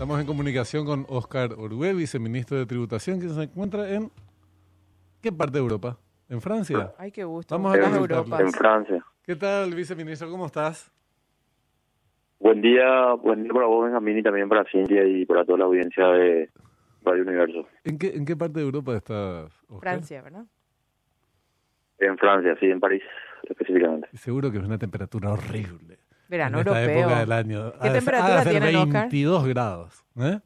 Estamos en comunicación con Oscar Orué, viceministro de Tributación, que se encuentra en... ¿Qué parte de Europa? ¿En Francia? Ay, qué gusto. Vamos a Las consultarle. Europas. En Francia. ¿Qué tal, viceministro? ¿Cómo estás? Buen día, buen día para vos, Benjamín, y también para Cintia y para toda la audiencia de Radio Universo. ¿En qué, en qué parte de Europa estás, Oscar? Francia, ¿verdad? En Francia, sí, en París específicamente. Seguro que es una temperatura horrible. Verano en esta europeo. época del año. ¿Qué Ha de- temperatura ha de tienen, Oscar? 22 grados. ¿eh?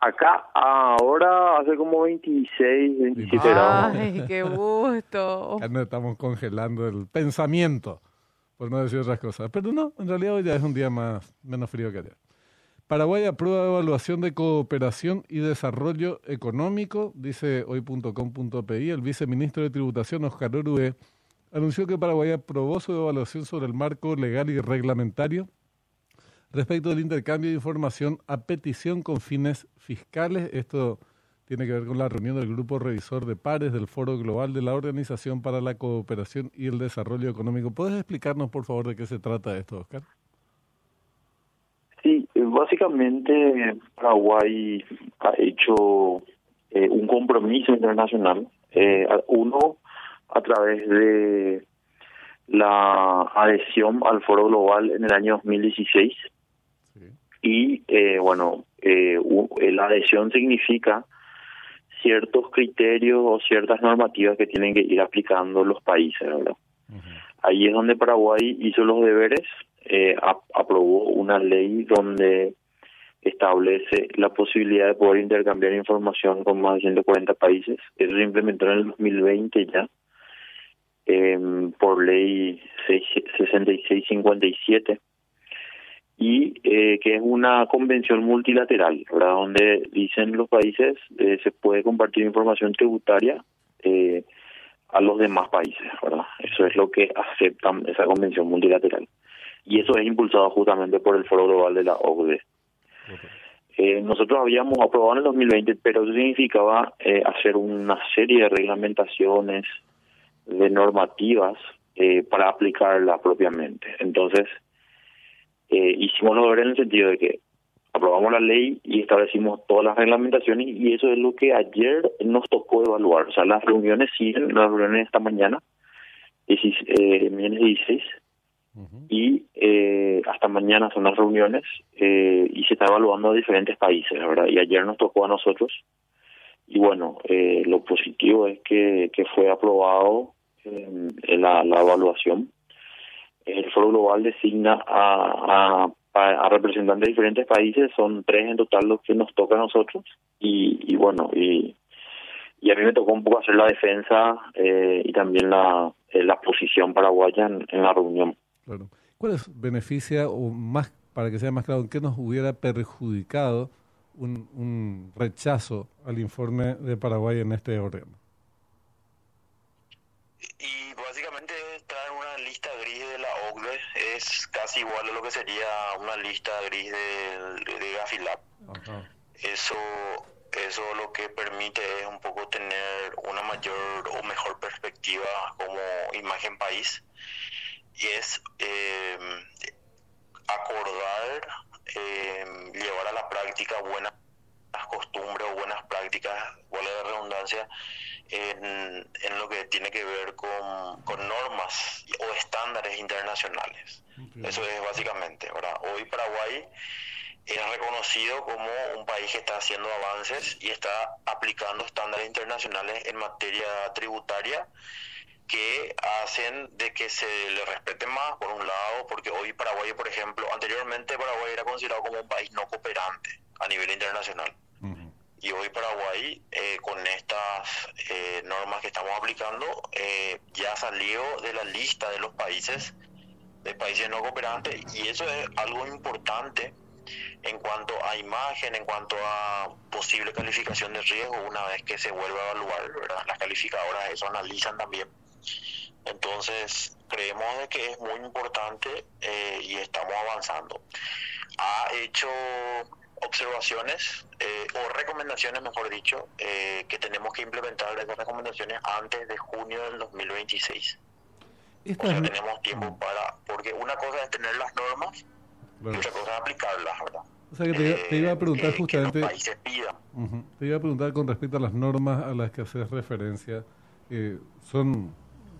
Acá ahora hace como 26, 27 grados. Ay, qué gusto. Acá nos estamos congelando el pensamiento, por no decir otras cosas. Pero no, en realidad hoy ya es un día más menos frío que ayer. Paraguay aprueba evaluación de cooperación y desarrollo económico, dice hoy.com.pi. El viceministro de Tributación, Oscar Orue, anunció que Paraguay aprobó su evaluación sobre el marco legal y reglamentario respecto del intercambio de información a petición con fines fiscales. Esto tiene que ver con la reunión del Grupo Revisor de Pares del Foro Global de la Organización para la Cooperación y el Desarrollo Económico. ¿Puedes explicarnos, por favor, de qué se trata esto, Oscar? Sí, básicamente Paraguay ha hecho eh, un compromiso internacional, eh, uno a través de la adhesión al Foro Global en el año 2016 Sí. y eh, bueno, eh, eh, la adhesión significa ciertos criterios o ciertas normativas que tienen que ir aplicando los países, ¿verdad? Ahí es donde Paraguay hizo los deberes, eh, ap- aprobó una ley donde establece la posibilidad de poder intercambiar información con más de 140 países. Eso se implementó en el 2020 ya, em, por ley 6 6657 y eh, que es una convención multilateral, ¿verdad? donde dicen los países eh, se puede compartir información tributaria eh, a los demás países, ¿verdad? Eso es lo que aceptan esa convención multilateral. Y eso es impulsado justamente por el Foro Global de la OCDE. Eh, nosotros habíamos aprobado en el 2020, pero eso significaba eh, hacer una serie de reglamentaciones, de normativas eh, para aplicarla propiamente. Entonces, eh, hicimos lo deberes en el sentido de que aprobamos la ley y establecimos todas las reglamentaciones y eso es lo que ayer nos tocó evaluar. O sea, las reuniones siguen, las reuniones esta mañana, 16, eh, mañana es 16, Ujú. y eh, hasta mañana son las reuniones eh, y se está evaluando a diferentes países, ¿verdad? Y ayer nos tocó a nosotros y bueno, eh, lo positivo es que, que fue aprobado eh, la, la evaluación. El Foro Global designa a, a, a- representantes de diferentes países, son tres en total los que nos toca a nosotros y, y bueno, y, y a mí me tocó un poco hacer la defensa eh, y también la, eh, la posición paraguaya en- en la reunión. Claro. ¿Cuál es beneficia o más, para que sea más claro, en qué nos hubiera perjudicado un, un rechazo al informe de Paraguay en este órgano? Y básicamente está en una lista gris de la OCDE, es casi igual a lo que sería una lista gris de, de Gafilab. Eso, eso lo que permite es un poco tener una mayor o mejor perspectiva como imagen país y es eh, acordar, eh, llevar a la práctica buenas costumbres o buenas prácticas, vale la redundancia, en, en lo que tiene que ver con, con normas o estándares internacionales. Eso es básicamente, ¿verdad? Hoy Paraguay es reconocido como un país que está haciendo avances y está aplicando estándares internacionales en materia tributaria que hacen de que se le respete más, por un lado, porque hoy Paraguay, por ejemplo, anteriormente Paraguay era considerado como un país no cooperante a nivel internacional. Y hoy Paraguay, eh, con estas eh, normas que estamos aplicando, eh, ya salió de la lista de los países, de países no cooperantes, y eso es algo importante en cuanto a imagen, en cuanto a posible calificación de riesgo, una vez que se vuelva a evaluar. Las calificadoras eso analizan también. Entonces, creemos de que es muy importante eh, y estamos avanzando. Ha hecho observaciones eh, o recomendaciones, mejor dicho, eh, que tenemos que implementar esas recomendaciones antes de junio del 2026. O Estas sea, no- tenemos tiempo para, porque una cosa es tener las normas y otra cosa es aplicarlas, ¿verdad? O sea que te, te iba a preguntar eh, que justamente... pidan. Ujú. Te iba a preguntar con respecto a las normas a las que haces referencia. ¿Son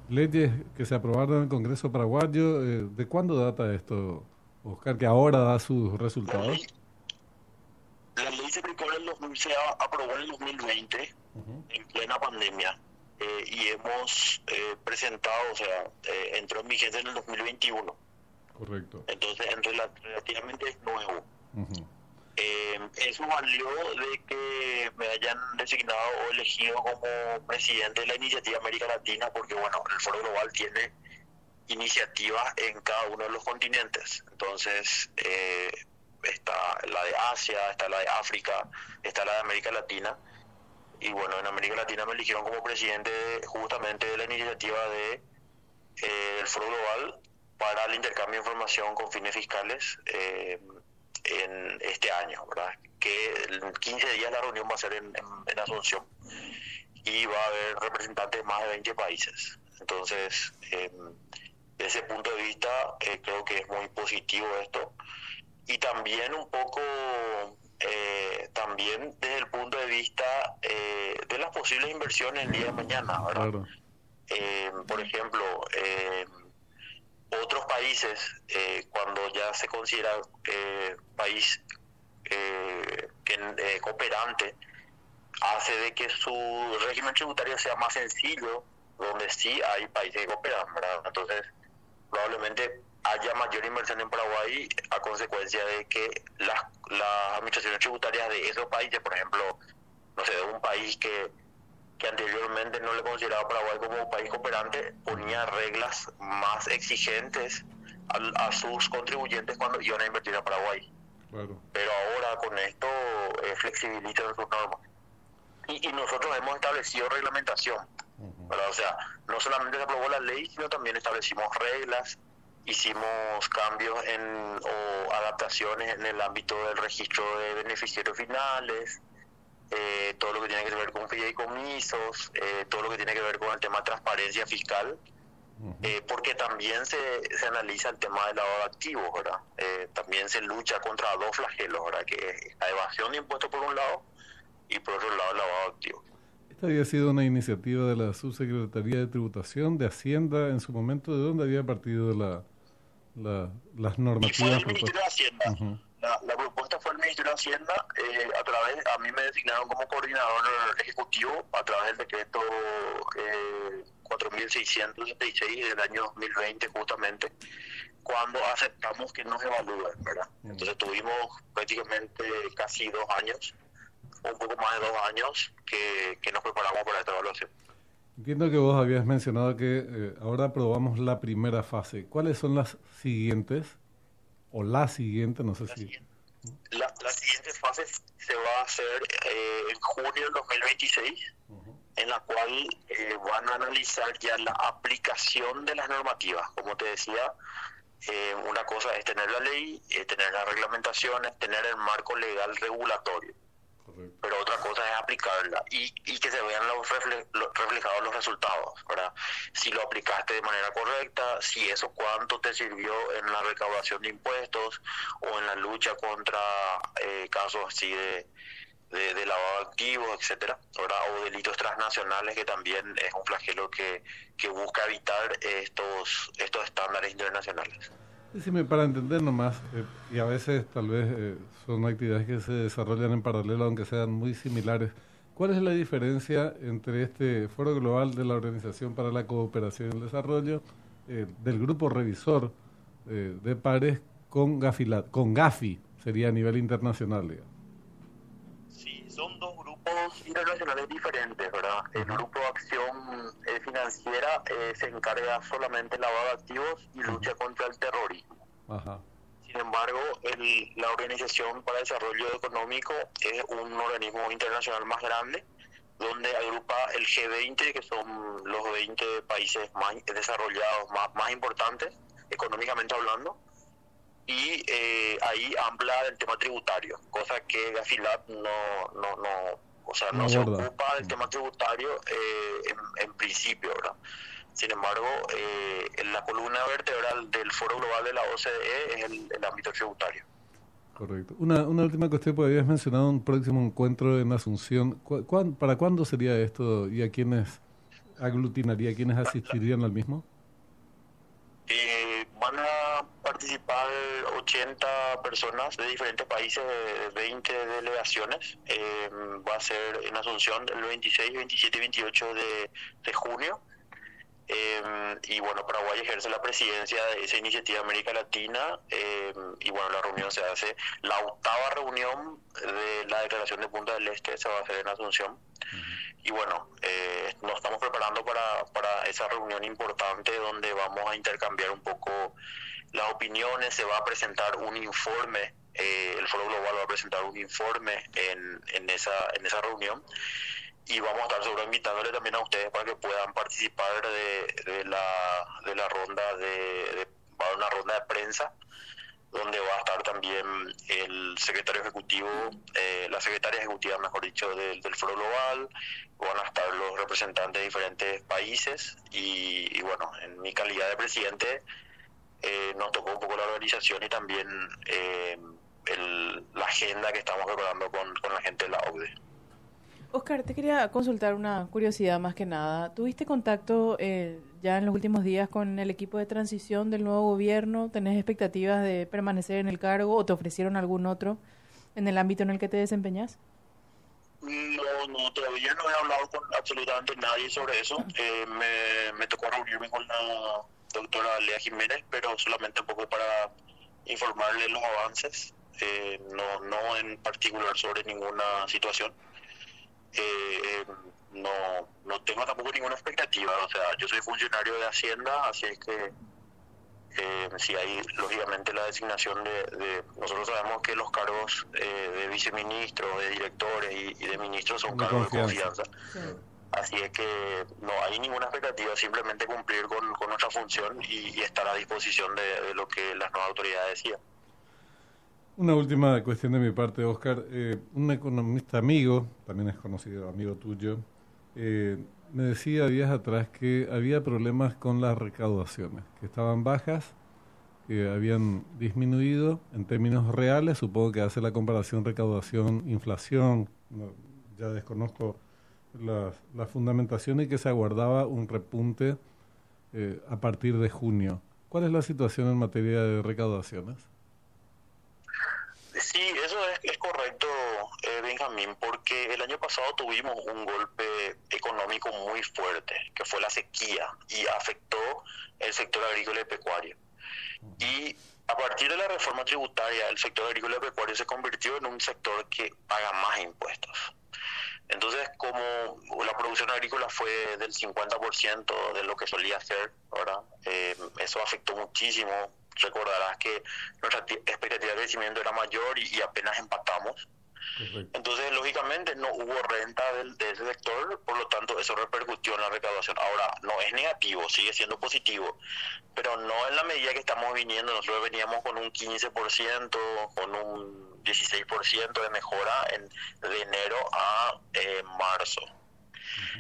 leyes que se aprobaron en el Congreso paraguayo? ¿De cuándo data esto, Oscar, que ahora da sus resultados? ley, la ley se, aplicó en el 2000 se aprobó en el 2020 Ujú. en plena pandemia eh, y hemos eh, presentado, o sea, eh, entró en vigencia en el 2021. Correcto. Entonces, en rela- relativamente es nuevo. Ujú. Eh, eso valió de que me hayan designado o elegido como presidente de la iniciativa América Latina, porque bueno, el Foro Global tiene iniciativas en cada uno de los continentes. Entonces, eh, está la de Asia, está la de África, está la de América Latina. Y bueno, en América Latina me eligieron como presidente justamente de la iniciativa de eh, del Foro Global para el intercambio de información con fines fiscales eh, en este año, ¿verdad? Que en 15 días la reunión va a ser en, en- en Asunción y va a haber representantes de más de 20 países. Entonces, eh, desde ese punto de vista, eh, creo que es muy positivo esto. Y también un poco, eh, también desde el punto de vista eh, de las posibles inversiones el día de mañana, ¿verdad? Claro. Eh, por ejemplo, eh, otros países, eh, cuando ya se considera eh, país eh, que, cooperante, hace de que su régimen tributario sea más sencillo, donde sí hay países que cooperan, ¿verdad? Entonces, probablemente haya mayor inversión en Paraguay a consecuencia de que las, las administraciones tributarias de esos países, por ejemplo, no sé, de un país que que anteriormente no le consideraba a Paraguay como un país cooperante, ponía reglas más exigentes a, sus contribuyentes cuando iban a invertir a Paraguay. Claro. Pero ahora con esto eh, flexibilizan sus normas. Y, y nosotros hemos establecido reglamentación. O sea, no solamente se aprobó la ley, sino también establecimos reglas, hicimos cambios en, o adaptaciones en el ámbito del registro de beneficiarios finales, eh, todo lo que tiene que ver con fideicomisos, eh, todo lo que tiene que ver con el tema de transparencia fiscal, eh, porque también se, se analiza el tema del lavado de activos, ¿verdad? Eh, también se lucha contra dos flagelos, ¿verdad? Que es la evasión de impuestos por un lado y por otro lado el lavado de activos. Esta había sido una iniciativa de la Subsecretaría de Tributación de Hacienda en su momento. ¿De dónde había partido la, la- las Y fue normativas el Ministerio de Hacienda. Ujú. La, la propuesta fue el Ministerio de Hacienda, eh, a través, a mí me designaron como coordinador ejecutivo a través del decreto eh, 4666 del año 2020 justamente, cuando aceptamos que nos evalúen, ¿verdad? Entonces tuvimos prácticamente casi dos años, un poco más de dos años, que, que nos preparamos para esta evaluación. Entiendo que vos habías mencionado que eh, ahora aprobamos la primera fase. ¿Cuáles son las siguientes? O la siguiente, no sé La si... siguiente, la, la siguiente fase se va a hacer eh, en junio del 2026. Ujú. en la cual eh, van a analizar ya la aplicación de las normativas. Como te decía, eh, una cosa es tener la ley, tener las reglamentaciones, tener el marco legal regulatorio, Pero otra cosa es aplicarla y, y que se vean los refle- lo- reflejados los resultados, ¿verdad? Si lo aplicaste de manera correcta, si eso cuánto te sirvió en la recaudación de impuestos o en la lucha contra eh, casos así de, de, de lavado de activos, etcétera, ¿verdad? o delitos transnacionales que también es un flagelo que, que busca evitar estos estos estándares internacionales. Decime, para entender nomás, eh, y a veces tal vez eh, son actividades que se desarrollan en paralelo, aunque sean muy similares, ¿cuál es la diferencia entre este Foro Global de la Organización para la Cooperación y el Desarrollo, eh, del grupo revisor eh, de pares, con, con GAFI, sería a nivel internacional, digamos? Sí, son dos grupos internacionales diferentes, ¿verdad? El grupo de acción eh, financiera eh, se encarga solamente de lavado de activos y lucha contra el terrorismo. El- la Organización para el Desarrollo Económico es un organismo internacional más grande, donde agrupa el G20, que son los 20 países más desarrollados, más, más importantes, económicamente hablando, y eh, ahí habla del tema tributario, cosa que Gafilat no, no, no, o sea, no, No se ocupa del tema tributario eh, en, en principio, ¿verdad? Sin embargo, eh, en la columna vertebral del Foro Global de la OCDE es el, el ámbito tributario. Correcto. Una, una última cuestión, porque habías mencionado un próximo encuentro en Asunción. ¿Para cuándo sería esto y a quiénes aglutinaría, quiénes asistirían al mismo? Eh, van a participar 80 personas de diferentes países, 20 delegaciones. Eh, va a ser en Asunción el 26, 27 y 28 de, de junio. Eh, y bueno, Paraguay ejerce la presidencia de esa iniciativa América Latina. Eh, y bueno, la reunión se hace, la octava reunión de la declaración de Punta del Este se va a hacer en Asunción. Y bueno, eh, nos estamos preparando para, para esa reunión importante donde vamos a intercambiar un poco las opiniones, se va a presentar un informe, el Foro Global va a presentar un informe en, en, esa, en esa reunión y vamos a estar seguro invitándole también a ustedes para que puedan participar de, de la, de la ronda de, va una ronda de prensa donde va a estar también el secretario ejecutivo, eh, la secretaria ejecutiva, mejor dicho, del, del Foro Global, van a estar los representantes de diferentes países y, bueno, en mi calidad de presidente eh, nos tocó un poco la organización y también eh, el, la agenda que estamos preparando con, con la gente de la OCDE. Oscar, te quería consultar una curiosidad más que nada. ¿Tuviste contacto eh, ya en los últimos días con el equipo de transición del nuevo gobierno? ¿Tenés expectativas de permanecer en el cargo o te ofrecieron algún otro en el ámbito en el que te desempeñas? No, no, todavía no he hablado con absolutamente nadie sobre eso. Eh, me, me, tocó reunirme con la doctora Lea Jiménez, pero solamente un poco para informarle los avances, eh, no, no en particular sobre ninguna situación eh, no, no tengo tampoco ninguna expectativa. O sea, yo soy funcionario de Hacienda, así es que eh, si hay lógicamente la designación de, nosotros sabemos que los cargos eh, de viceministros, de directores y, de ministros son cargos de confianza. Así es que no hay ninguna expectativa, simplemente cumplir con, nuestra función y, estar a disposición de, de, lo que las nuevas autoridades decían. Una última cuestión de mi parte, Oscar. Eh, un economista amigo, también es conocido amigo tuyo, eh, me decía días atrás que había problemas con las recaudaciones, que estaban bajas, que habían disminuido en términos reales. Supongo que hace la comparación recaudación-inflación. ya desconozco las, las fundamentaciones y que se aguardaba un repunte eh, a partir de junio. ¿Cuál es la situación en materia de recaudaciones? Sí, eso es, es correcto, eh, Porque el año pasado tuvimos un golpe económico muy fuerte, que fue la sequía, y afectó el sector agrícola y pecuario. Y a partir de la reforma tributaria, el sector agrícola y pecuario se convirtió en un sector que paga más impuestos. Entonces, como la producción agrícola fue del 50% de lo que solía ser, ¿verdad? Eh, eso afectó muchísimo recordarás que nuestra expectativa de crecimiento era mayor y, apenas empatamos. Entonces, lógicamente, no hubo renta del, de ese sector, por lo tanto, eso repercutió en la recaudación. Ahora, no es negativo, sigue siendo positivo, pero no en la medida que estamos viniendo. Nosotros veníamos con un 15%, con un 16% de mejora en, de enero a eh, marzo.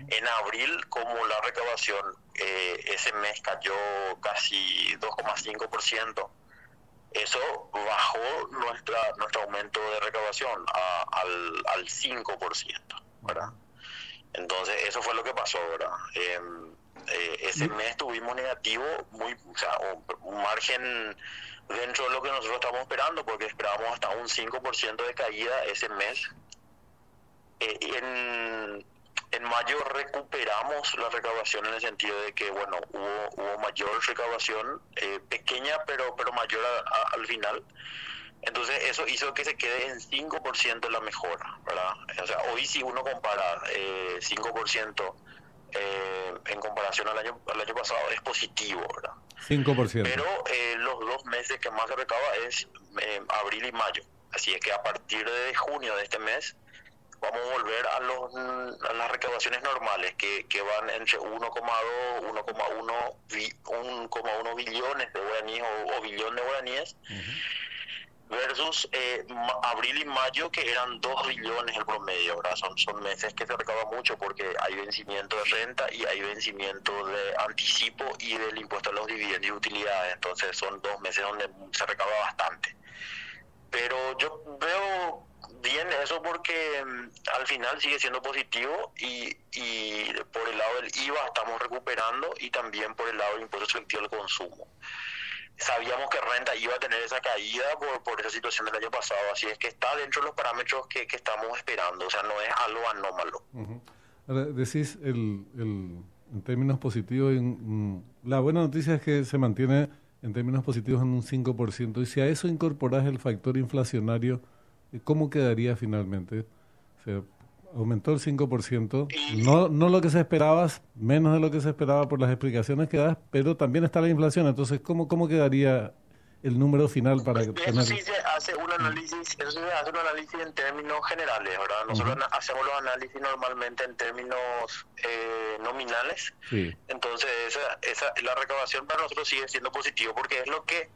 En abril, como la recaudación eh, ese mes cayó casi 2,5%, eso bajó nuestra nuestro aumento de recaudación al, al 5%, ¿verdad? Entonces, eso fue lo que pasó, ¿verdad? Em, eh, ese mes tuvimos negativo, muy, o sea, un margen dentro de lo que nosotros estábamos esperando, porque esperábamos hasta un 5% de caída ese mes. Eh, en, en mayo recuperamos la recaudación en el sentido de que, bueno, hubo, hubo mayor recaudación, eh, pequeña pero, pero mayor al final. Entonces eso hizo que se quede en 5% la mejora, ¿verdad? O sea, hoy si uno compara eh, 5% eh, en comparación al año, al año pasado es positivo, ¿verdad? 5%. Pero eh, los dos meses que más se recauda es eh, abril y mayo. Así es que a partir de junio de este mes vamos a volver a, los, a las recaudaciones normales que, que van entre 1,2, 1,1 billones de guaraníes o, o, billón de guaraníes. versus eh, abril y mayo que eran 2 billones el promedio, ¿verdad? Son, son meses que se recauda mucho porque hay vencimiento de renta y hay vencimiento de anticipo y del impuesto a los dividendos y utilidades, entonces son dos meses donde se recauda bastante. pero yo veo bien eso porque mm, al final sigue siendo positivo y, y por el lado del IVA estamos recuperando y también por el lado del impuesto selectivo al consumo. Sabíamos que renta iba a tener esa caída por, por esa situación del año pasado, así es que está dentro de los parámetros que, que estamos esperando, o sea, no es algo anómalo. Ujú. Ahora, decís el, el- en términos positivos, en- mm, la buena noticia es que se mantiene en términos positivos en un 5%, y si a eso incorporas el factor inflacionario, ¿cómo quedaría finalmente? O sea, aumentó el 5%, Y- no, no lo que se esperaba, menos de lo que se esperaba por las explicaciones que das, pero también está la inflación, entonces, ¿cómo, cómo quedaría el número final para Eso tener... sí se hace un análisis, eso sí se hace un análisis en términos generales, ¿verdad? Nosotros ana- hacemos los análisis normalmente en términos eh, nominales, Sí. entonces esa, esa, la recaudación para nosotros sigue siendo positivo porque es lo que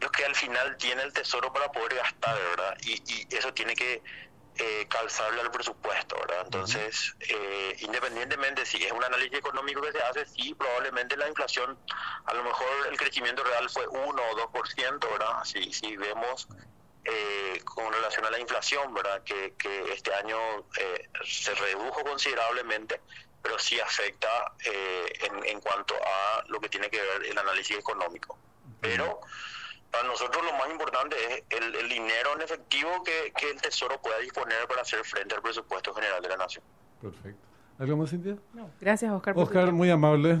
lo que al final tiene el tesoro para poder gastar, ¿verdad? Y, y eso tiene que eh, calzarle al presupuesto, ¿verdad? Entonces, eh, independientemente si es un análisis económico que se hace, sí, probablemente la inflación, a lo mejor el crecimiento real fue 1 o 2%, ¿verdad? Si, si vemos eh, con relación a la inflación, ¿verdad? Que, que este año eh, se redujo considerablemente, pero sí afecta eh, en, en cuanto a lo que tiene que ver el análisis económico. Pero para nosotros lo más importante es el, el dinero en efectivo que, que el Tesoro pueda disponer para hacer frente al presupuesto general de la Nación. Perfecto. ¿Algo más, Cintia? No, gracias, Oscar. Oscar, muy amable.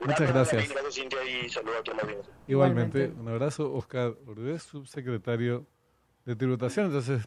Muchas gracias. Gracias, Cintia, y saludos a toda la audiencia. Igualmente. un abrazo, Oscar Ordez, subsecretario de Tributación. Entonces,